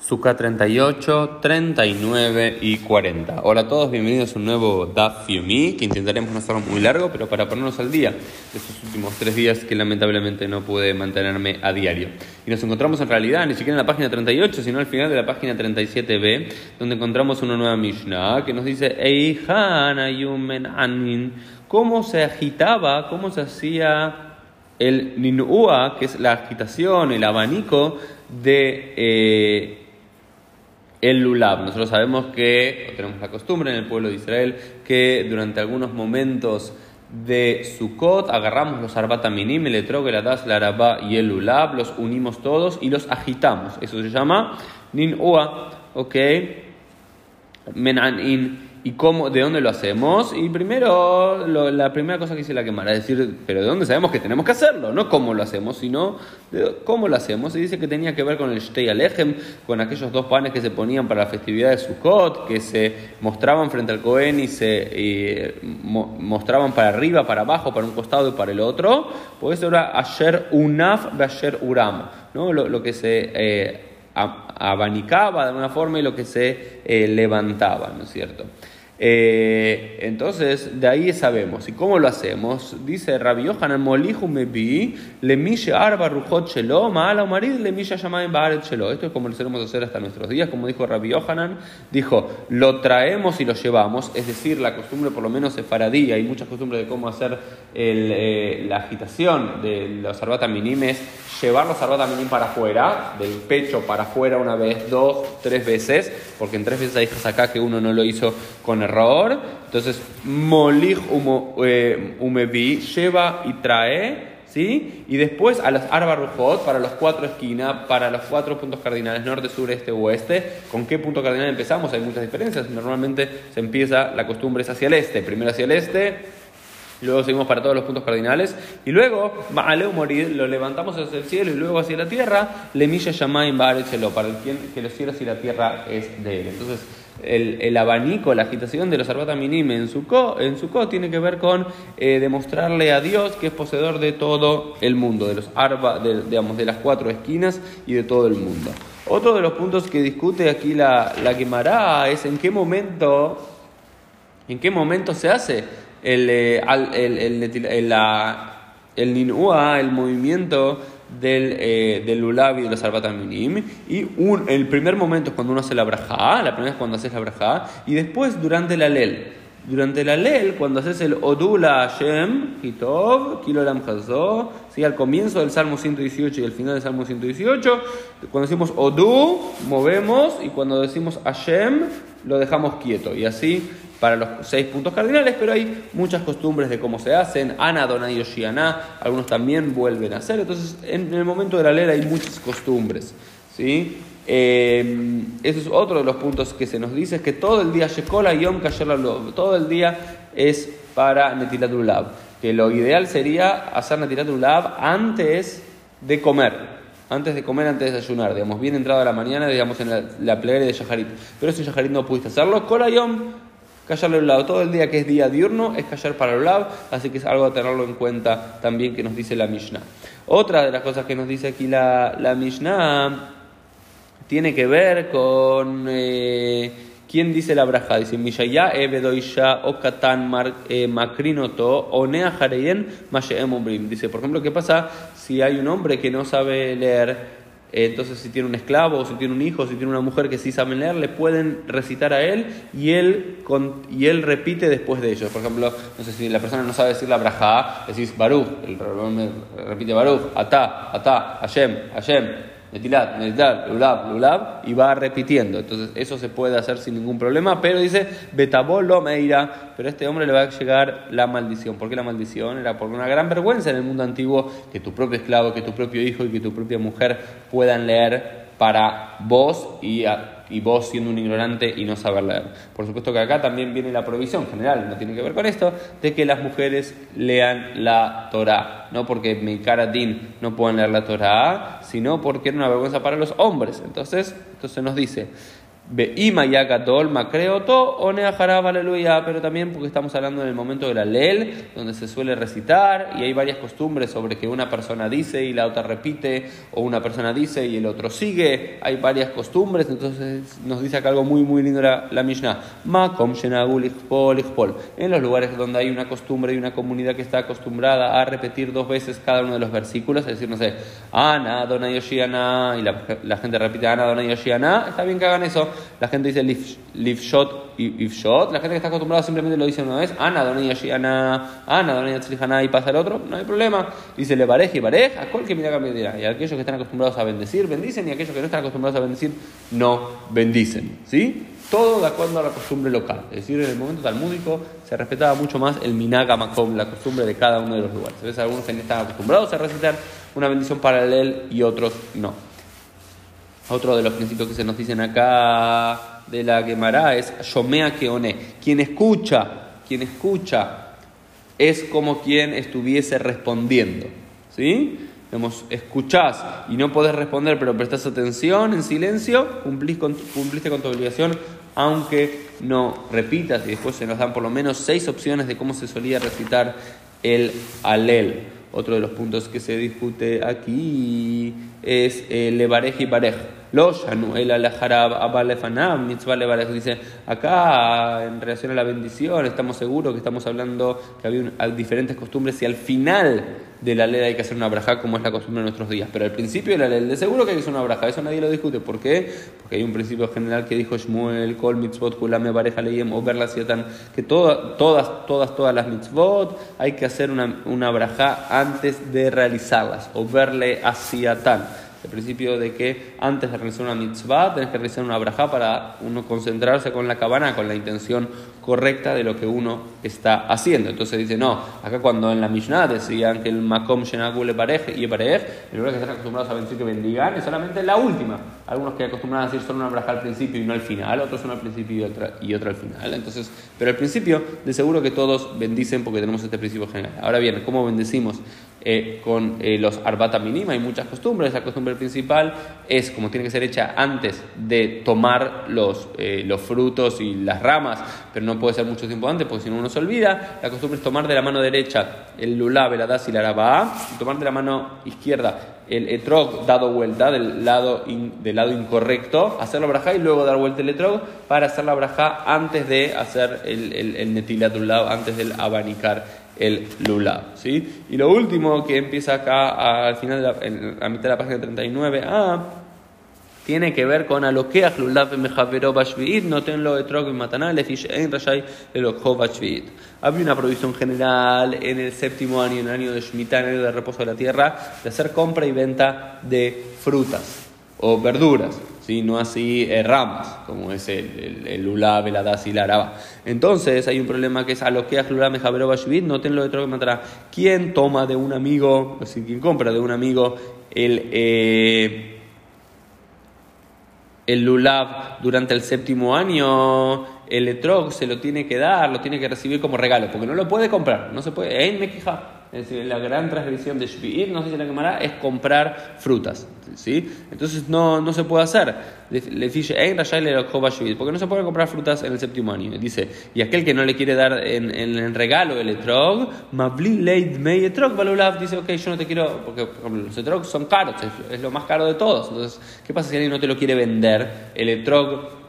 Suka 38, 39 y 40. Hola a todos, bienvenidos a un nuevo Daf Yomi, que intentaremos no hacerlo muy largo, pero para ponernos al día de estos últimos tres días que lamentablemente no pude mantenerme a diario. Y nos encontramos en realidad ni siquiera en la página 38, sino al final de la página 37b, donde encontramos una nueva Mishnah que nos dice Eihan Ayumen Anin, cómo se agitaba, cómo se hacía el Ninua, que es la agitación, el abanico de... Eh, el lulab. Nosotros sabemos que, tenemos la costumbre en el pueblo de Israel, que durante algunos momentos de Sukkot agarramos los arbata-minim, el etrog, el adas, la araba y el lulab, los unimos todos y los agitamos. Eso se llama nin-ua, ¿ok? Menanin. ¿Y cómo, de dónde lo hacemos? Y primero, la primera cosa que dice la quemara es decir, pero ¿de dónde sabemos que tenemos que hacerlo? No cómo lo hacemos, sino cómo lo hacemos. Y dice que tenía que ver con el Shtei Alechem, con aquellos dos panes que se ponían para la festividad de Sukkot, que se mostraban frente al Cohen y se mostraban para arriba, para abajo, para un costado y para el otro. Pues eso era Asher Unaf Asher Uram, ¿no? lo, que se... Eh, abanicaba de alguna forma y lo que se eh, levantaba, ¿no es cierto? Eh, entonces, de ahí sabemos. ¿Y cómo lo hacemos? Dice Rabbi Yohanan Mebi, Lemisha Arba Rujot Shelo, Maala Marid, Lemisha Shamaim Baaret Shelo. Esto es como lo solemos hacer hasta nuestros días, como dijo Rabbi Yohanan, dijo, lo traemos y lo llevamos, es decir, la costumbre por lo menos sefaradí, hay muchas costumbres de cómo hacer eh, la agitación de los arbata minimes, llevar los arbata minim para afuera, del pecho para afuera una vez, dos, tres veces, porque en tres veces hay acá que uno no lo hizo con el error. Entonces, molich eh, umevi, lleva y trae, ¿sí? Y después a las arba para los cuatro esquinas, para los cuatro puntos cardinales, norte, sur, este, oeste. ¿Con qué punto cardinal empezamos? Hay muchas diferencias. Normalmente se empieza, la costumbre es hacia el este. Primero hacia el este, Luego seguimos para todos los puntos cardinales. Y luego, Ma'aleu morir, lo levantamos hacia el cielo y luego hacia la tierra. Le milla Shamaim para el quien que los cielos y la tierra es de él. Entonces, el, abanico, la agitación de los arbata minim en su en tiene que ver con eh, demostrarle a Dios que es poseedor de todo el mundo, de los arba, de, digamos, de las cuatro esquinas y de todo el mundo. Otro de los puntos que discute aquí la, la es en qué momento, en qué momento se hace el, eh, el, el, el, el ninúa, el movimiento del, eh, del lulav y de los minim Y un, el primer momento es cuando uno hace la braja, la primera es cuando haces la braja, y después durante la lel. Durante la lel, cuando haces el Odula Hashem, Hitov, Kilolam Hazo, ¿sí? al comienzo del Salmo 118 y al final del Salmo 118, cuando decimos Odu, movemos, y cuando decimos Hashem, lo dejamos quieto. Y así para los seis puntos cardinales, pero hay muchas costumbres de cómo se hacen. Ana, Dona y algunos también vuelven a hacer. Entonces, en el momento de la ley hay muchas costumbres. ¿sí? Eh, eso es otro de los puntos que se nos dice: es que todo el día Shekola Yom todo el día es para Netilat Que lo ideal sería hacer Netilat antes de comer antes de comer, antes de desayunar, digamos, bien entrada la mañana, digamos, en la, la plegaria de Shaharit. Pero si Shaharit no pudiste hacerlo, Kolayom Callar el lado. Todo el día que es día diurno es callar para el lado, así que es algo a tenerlo en cuenta también que nos dice la Mishnah. Otra de las cosas que nos dice aquí la, la Mishnah tiene que ver con eh, quién dice la braja. Dice Mishaya Ebedoisha Okatan eh, Makrinoto Onea Jareyen Dice, por ejemplo, ¿qué pasa si hay un hombre que no sabe leer? Entonces si tiene un esclavo, si tiene un hijo, si tiene una mujer que sí saben leer, le pueden recitar a él y él, y él repite después de ellos. Por ejemplo, no sé si la persona no sabe decir la braja, decís Baruch, el repite Baruch, Ata, Ata, Hashem, Hashem. Netilat, Netilat, Lulab, Lulab, y va repitiendo. Entonces, eso se puede hacer sin ningún problema, pero dice, Betabolo Meira, pero a este hombre le va a llegar la maldición. ¿Por qué la maldición? Era por una gran vergüenza en el mundo antiguo que tu propio esclavo, que tu propio hijo y que tu propia mujer puedan leer para vos y y vos siendo un ignorante y no saber leer. Por supuesto que acá también viene la provisión general, no tiene que ver con esto, de que las mujeres lean la Torah, no porque Din no puedan leer la Torah, sino porque era una vergüenza para los hombres. Entonces, entonces nos dice, Pero también porque estamos hablando en el momento de la Lel, donde se suele recitar y hay varias costumbres sobre que una persona dice y la otra repite, o una persona dice y el otro sigue. Hay varias costumbres, entonces nos dice acá algo muy, muy lindo la, la Mishnah. Makom En los lugares donde hay una costumbre y una comunidad que está acostumbrada a repetir dos veces cada uno de los versículos, es decir, no sé, Ana, Dona Yoshiana, y la, la gente repite Ana, Dona Yoshiana, está bien que hagan eso la gente dice live shot. La gente que está acostumbrada simplemente lo dice una vez. Ana, donella ana, ana, donella y pasa el otro. No hay problema. Dice le pareja y pareja. A cual que mira dirá. Y aquellos que están acostumbrados a bendecir, bendicen. Y aquellos que no están acostumbrados a bendecir, no bendicen. ¿Sí? Todo de acuerdo a la costumbre local. Es decir, en el momento talmúdico se respetaba mucho más el minaga makom, la costumbre de cada uno de los lugares. Veces algunos están acostumbrados a recitar una bendición paralela y otros no. Otro de los principios que se nos dicen acá de la Gemara es Shomea Keone. Quien escucha, quien escucha es como quien estuviese respondiendo. ¿Sí? Digamos, escuchás y no podés responder, pero prestás atención en silencio, cumplís cumpliste con tu obligación, aunque no repitas. Y después se nos dan por lo menos seis opciones de cómo se solía recitar el alel. Otro de los puntos que se discute aquí es el levarej y parej. Los el mitzvah Dice, acá en relación a la bendición, estamos seguros que estamos hablando que había diferentes costumbres y al final de la ley hay que hacer una braja como es la costumbre de nuestros días. Pero al principio de la ley, de seguro que hay que hacer una braja, eso nadie lo discute. ¿Por qué? Porque hay un principio general que dijo Shmuel, Kol mitzvot, Kulame Bareja Leyem, o Berla que todas, todas, todas, todas las mitzvot hay que hacer una, una braja antes de realizarlas, o verle tan el principio de que antes de realizar una mitzvah tenés que realizar una braja para uno concentrarse con la cabana, con la intención correcta de lo que uno está haciendo. Entonces dice, no, acá cuando en la Mishnah decían que el makom shenakule parej y parej, el lugar que están acostumbrados a decir que bendigan es solamente la última. Algunos que acostumbran a decir solo una braja al principio y no al final, otros son al principio y otra, y otra al final. Entonces, pero al principio, de seguro que todos bendicen porque tenemos este principio general. Ahora bien, ¿cómo bendecimos? Eh, con eh, los arbata mínima, hay muchas costumbres. La costumbre principal es, como tiene que ser hecha antes de tomar los, eh, los frutos y las ramas, pero no puede ser mucho tiempo antes porque si no uno se olvida. La costumbre es tomar de la mano derecha el lulav, el adas y la arabá, y tomar de la mano izquierda el etrog dado vuelta del lado, del lado incorrecto, hacer la braja y luego dar vuelta el etrog para hacer la braja antes de hacer el, el, el antes del abanicar el lulav. ¿sí? Y lo último que empieza acá al final, de la, en la mitad de la página 39, ah, tiene que ver con alokeach lulav mejavero bashviit, no tenlo etrog y mataná, lefish ein rashai elokho bashviit. Había una prohibición general en el séptimo año, en el año de Shemitah, en el año de reposo de la tierra, de hacer compra y venta de frutas o verduras no así eh, ramas, como es el, el, el hadas y la araba. Entonces hay un problema que es a lo que lulav mejabero bashvit, no ten lo de que matará. ¿Quién toma de un amigo, es decir, quién compra de un amigo el, eh, el durante el séptimo año? El etrog se lo tiene que dar, lo tiene que recibir como regalo, porque no lo puede comprar, no se puede. queja es decir, la gran transgresión de Shvi'ir, nos dice la Gemara, es comprar frutas. ¿sí? Entonces no, no se puede hacer. Le dice, porque no se puede comprar frutas en el séptimo año. Dice, y aquel que no le quiere dar en, en, regalo el etrog, dice, ok, yo no te quiero, porque los etrog son caros, es, lo más caro de todos. Entonces, ¿qué pasa si alguien no te lo quiere vender? El etrog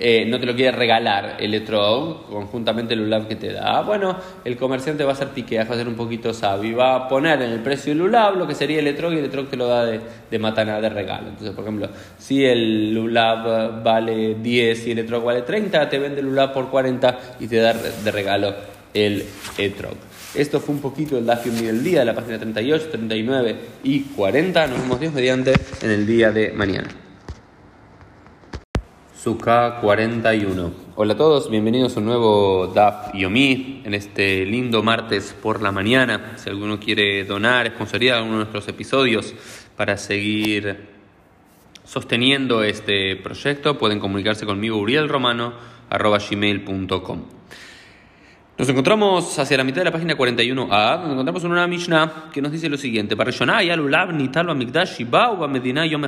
eh, no te lo quiere regalar el etrog, conjuntamente el ULAB que te da, bueno, el comerciante va a ser tiquea, va a ser un poquito sabio va a poner en el precio del ULAB lo que sería el etrog y el etrog te lo da de, de matana, de regalo. Entonces, por ejemplo, si el ULAB vale 10 y el etrog vale 30, te vende el ULAB por 40 y te da de regalo el etrog. Esto fue un poquito el Dafium del día, de la página 38, 39 y 40. Nos vemos Dios mediante en el día de mañana. Suka 41. Hola a todos, bienvenidos a un nuevo DAF Yomi en este lindo martes por la mañana. Si alguno quiere donar, sponsoría alguno de nuestros episodios para seguir sosteniendo este proyecto, pueden comunicarse conmigo urielromano.gmail.com Nos encontramos hacia la mitad de la página 41a, donde encontramos una Mishnah que nos dice lo siguiente: Medina Yom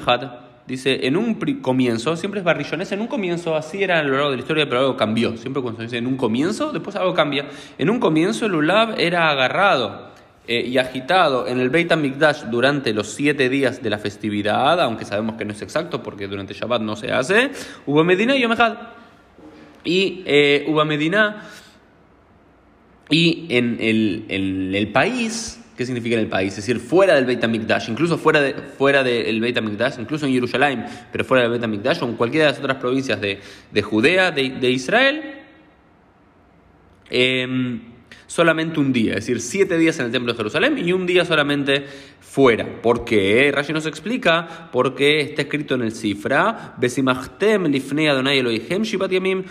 dice, en un comienzo, siempre es barrillones, en un comienzo, así era a lo largo de la historia, pero algo cambió. Siempre cuando se dice en un comienzo, después algo cambia. En un comienzo el Lulav era agarrado eh, y agitado en el Beit HaMikdash durante los siete días de la festividad, aunque sabemos que no es exacto porque durante Shabbat no se hace, Uba Medina y Yom Echad. Y eh, Medina y en el, en el país, ¿qué significa en el país? Es decir, fuera del Beit HaMikdash, incluso fuera, de, fuera del Beit HaMikdash, incluso en Jerusalén, pero fuera del Beit HaMikdash o en cualquiera de las otras provincias de, de Judea, de, de Israel, eh, solamente un día, es decir, siete días en el templo de Jerusalén y un día solamente fuera. ¿Por qué? Rashi nos explica porque está escrito en el cifra, Besimachtem lifnei Adonai Elohim shivat yamim,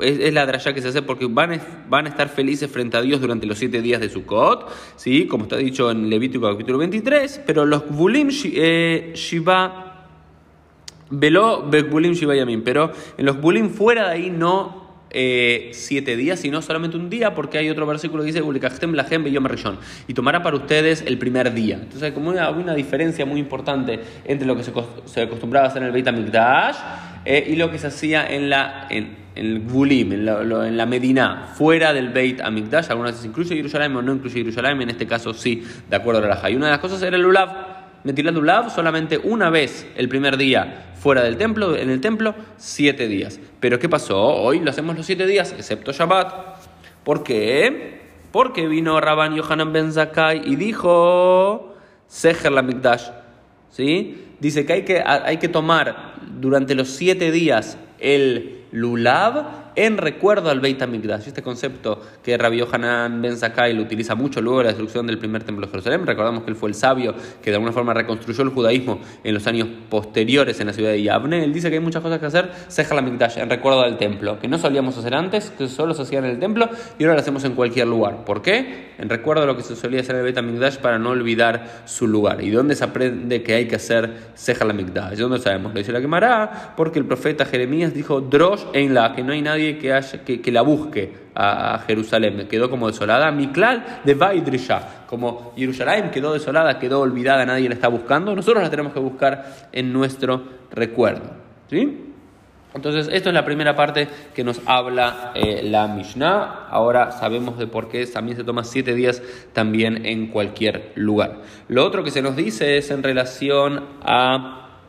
es, la drasha que se hace porque van, a- estar felices frente a Dios durante los siete días de Sukkot, ¿sí? como está dicho en Levítico capítulo 23, pero los Gvulim eh, Shiva Veló Bekbulim Shiva Yamim, pero en los Bulim fuera de ahí no eh, siete días, sino solamente un día, porque hay otro versículo que dice y tomará para ustedes el primer día. Entonces hay como una, diferencia muy importante entre lo que se, se acostumbraba a hacer en el Beit HaMikdash eh, y lo que se hacía en la en, el en la, Medina, fuera del Beit HaMikdash. Algunas veces incluye Jerusalén o no incluye Jerusalén, en este caso sí, de acuerdo a la Raja. Y una de las cosas era el Lulav. Netilat Lulav solamente una vez el primer día fuera del templo, en el templo, siete días. Pero ¿qué pasó? Hoy lo hacemos los siete días, excepto Shabbat. ¿Por qué? Porque vino Rabban Yohanan Ben Zakkai y dijo, Seher la Mikdash. ¿Sí? Dice que hay, que hay que tomar durante los siete días el Lulav en recuerdo al Beit HaMikdash. Este concepto que Rabbi Yohanan Ben Zakkai lo utiliza mucho luego de la destrucción del primer templo de Jerusalén. Recordamos que él fue el sabio que de alguna forma reconstruyó el judaísmo en los años posteriores en la ciudad de Yavne. Él dice que hay muchas cosas que hacer, Seher HaMikdash, en recuerdo al templo, que no solíamos hacer antes, que solo se hacía en el templo y ahora lo hacemos en cualquier lugar. ¿Por qué? En recuerdo a lo que se solía hacer en el Beit HaMikdash para no olvidar su lugar. ¿Y dónde se aprende que hay que hacer Seher HaMikdash? ¿Dónde sabemos? Lo dice la Gemara, porque el profeta Jeremías dijo, Drosh en la, que no hay nadie que, haya, que, la busque a, a Jerusalén. Quedó como desolada. Miklal de Vaidrisha. Como Jerusalén quedó desolada, quedó olvidada, nadie la está buscando. Nosotros la tenemos que buscar en nuestro recuerdo. ¿Sí? Entonces, esto es la primera parte que nos habla eh, la Mishnah. Ahora sabemos de por qué también se toma siete días también en cualquier lugar. Lo otro que se nos dice es en relación a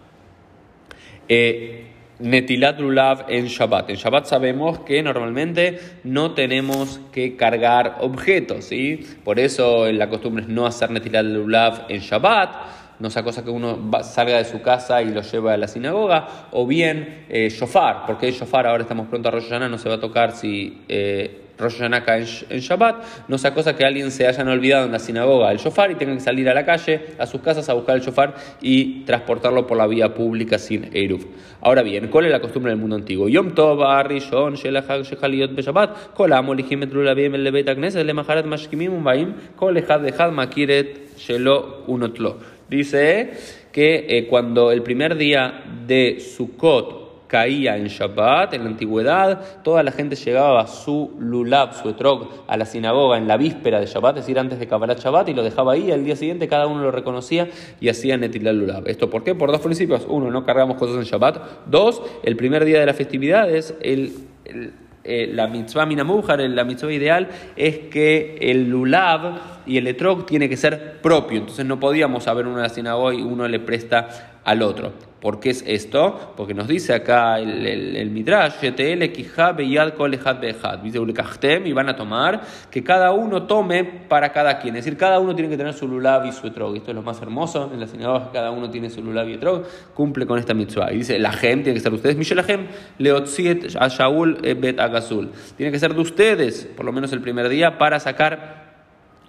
eh, Netilat Lulav en Shabbat. En Shabbat sabemos que normalmente no tenemos que cargar objetos, ¿sí? Por eso la costumbre es no hacer Netilat Lulav en Shabbat no sea cosa que uno salga de su casa y lo lleva a la sinagoga, o bien eh, shofar, porque el shofar ahora estamos pronto a Rosh Hashanah, no se va a tocar si eh, Rosh Hashanah cae en, Sh- en Shabbat, no sea cosa que alguien se hayan olvidado en la sinagoga el shofar y tenga que salir a la calle, a sus casas a buscar el shofar y transportarlo por la vía pública sin Eruv. Ahora bien, ¿cuál es la costumbre del mundo antiguo? Yom Tov, Rishon, Shelachag, Shechaliot, Beshabbat, Kol Amo, Lijim, et Lulabim, el Lebet Agneses, Lemaharat, Mashkimim, Umbaim, Kol Echad, Echad, Makiret, Shelo, Unotlo. Dice que eh, cuando el primer día de Sukkot caía en Shabbat, en la antigüedad, toda la gente llegaba su lulab, su etrog, a la sinagoga en la víspera de Shabbat, es decir, antes de Kabbalat Shabbat, y lo dejaba ahí, al día siguiente cada uno lo reconocía y hacía Netilat Lulab. ¿Esto por qué? Por dos principios. Uno, no cargamos cosas en Shabbat. Dos, el primer día de la festividad es el eh, la mitzvah minamujar, la mitzvah ideal, es que el lulav y el etrog tiene que ser propio. Entonces no podíamos haber una sinagoga y uno le presta al otro. ¿Por qué es esto? Porque nos dice acá el, el, el Midrash, y van a tomar que cada uno tome para cada quien. Es decir, cada uno tiene que tener su lulav y su etrog. Esto es lo más hermoso en la sinagoga, cada uno tiene su lulav y etrog, cumple con esta mitzvah. Y dice, la gente tiene que ser de ustedes. Mishel Lahem, leotziet a Shaul eh, bet agazul. Tiene que ser de ustedes, por lo menos el primer día, para sacar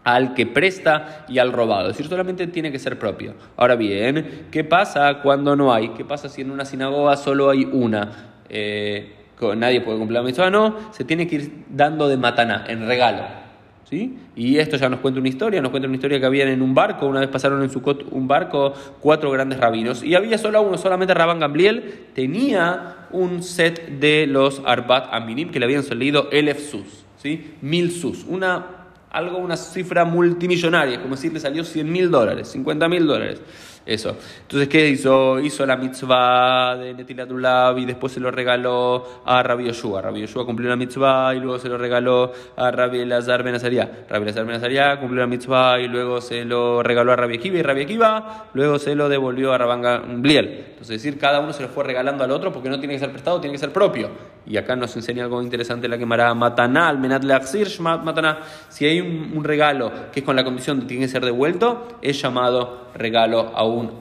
al que presta y al robado. Es decir, solamente tiene que ser propio. Ahora bien, ¿qué pasa cuando no hay? ¿Qué pasa si en una sinagoga solo hay una? Eh, nadie puede cumplir la mitzvah, no, se tiene que ir dando de mataná, en regalo. ¿Sí? Y esto ya nos cuenta una historia, nos cuenta una historia que habían en un barco, una vez pasaron en Sukkot un barco cuatro grandes rabinos y había solo uno, solamente Rabban Gamliel tenía un set de los Arbat Aminim que le habían salido Elef Sus, ¿sí? Mil Sus, una, algo, una cifra multimillonaria, como decir, le salió 100 mil dólares, 50 mil dólares. Eso. Entonces, ¿qué hizo? Hizo la mitzvah de Netilat Ulav y después se lo regaló a Rabbi Yoshua. Rabbi Yoshua cumplió la mitzvah y luego se lo regaló a Rabbi Elazar Ben Azaria. Rabbi Elazar Ben Azaria cumplió la mitzvah y luego se lo regaló a Rabbi Akiva y Rabbi Akiva luego se lo devolvió a Rabanga Bliel. Entonces, es decir, cada uno se lo fue regalando al otro porque no tiene que ser prestado, tiene que ser propio. Y acá nos enseña algo interesante la quemará Mataná, al Menat Leachzir, Mataná. Si hay un, un regalo que es con la condición de que tiene que ser devuelto, es llamado regalo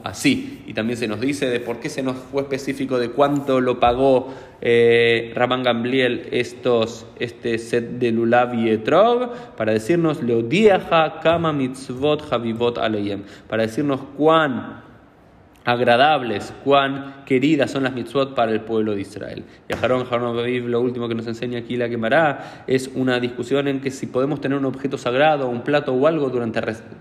así. Y también se nos dice de por qué se nos fue específico de cuánto lo pagó eh, Raman Gambliel estos, este set de Lulav y Etrog, para decirnos Leodiaja Kama Mitzvot Havivot Aleyem, para decirnos cuán agradables, cuán queridas son las mitzvot para el pueblo de Israel. Y a Harón Aviv, lo último que nos enseña aquí la Gemara es una discusión en que si podemos tener un objeto sagrado, un plato o algo durante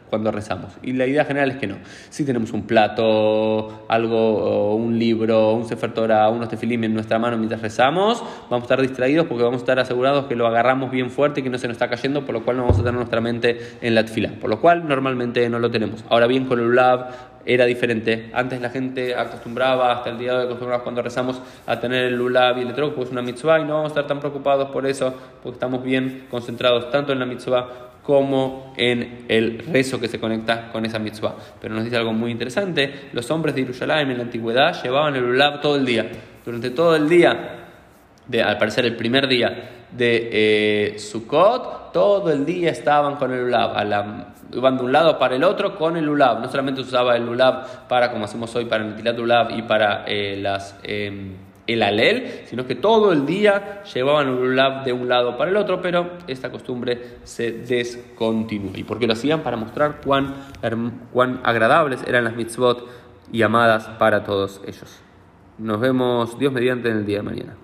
cuando rezamos. Y la idea general es que no. Si tenemos un plato, algo, un libro, un Sefer Torah, unos tefilim en nuestra mano mientras rezamos, vamos a estar distraídos porque vamos a estar asegurados que lo agarramos bien fuerte y que no se nos está cayendo, por lo cual no vamos a tener nuestra mente en la tfila. Por lo cual normalmente no lo tenemos. Ahora bien, con el ulav era diferente. Antes la gente acostumbraba, hasta el día de hoy cuando rezamos a tener el lulav y el etrog, es una mitzvah y no vamos a estar tan preocupados por eso, porque estamos bien concentrados tanto en la mitzvah como en el rezo que se conecta con esa mitzvah. Pero nos dice algo muy interesante, los hombres de Jerusalén en la antigüedad llevaban el lulav todo el día. Durante todo el día, de, al parecer el primer día de eh, Sukkot, todo el día estaban con el lulav, iban de un lado para el otro con el lulav. No solamente usaba el lulav para, como hacemos hoy, para el tilat lulav y para eh, las, em, el alel, sino que todo el día llevaban el lulav de un lado para el otro, pero esta costumbre se descontinuó. ¿Y por qué lo hacían? Para mostrar cuán, cuán agradables eran las mitzvot y amadas para todos ellos. Nos vemos, Dios mediante, en el día de mañana.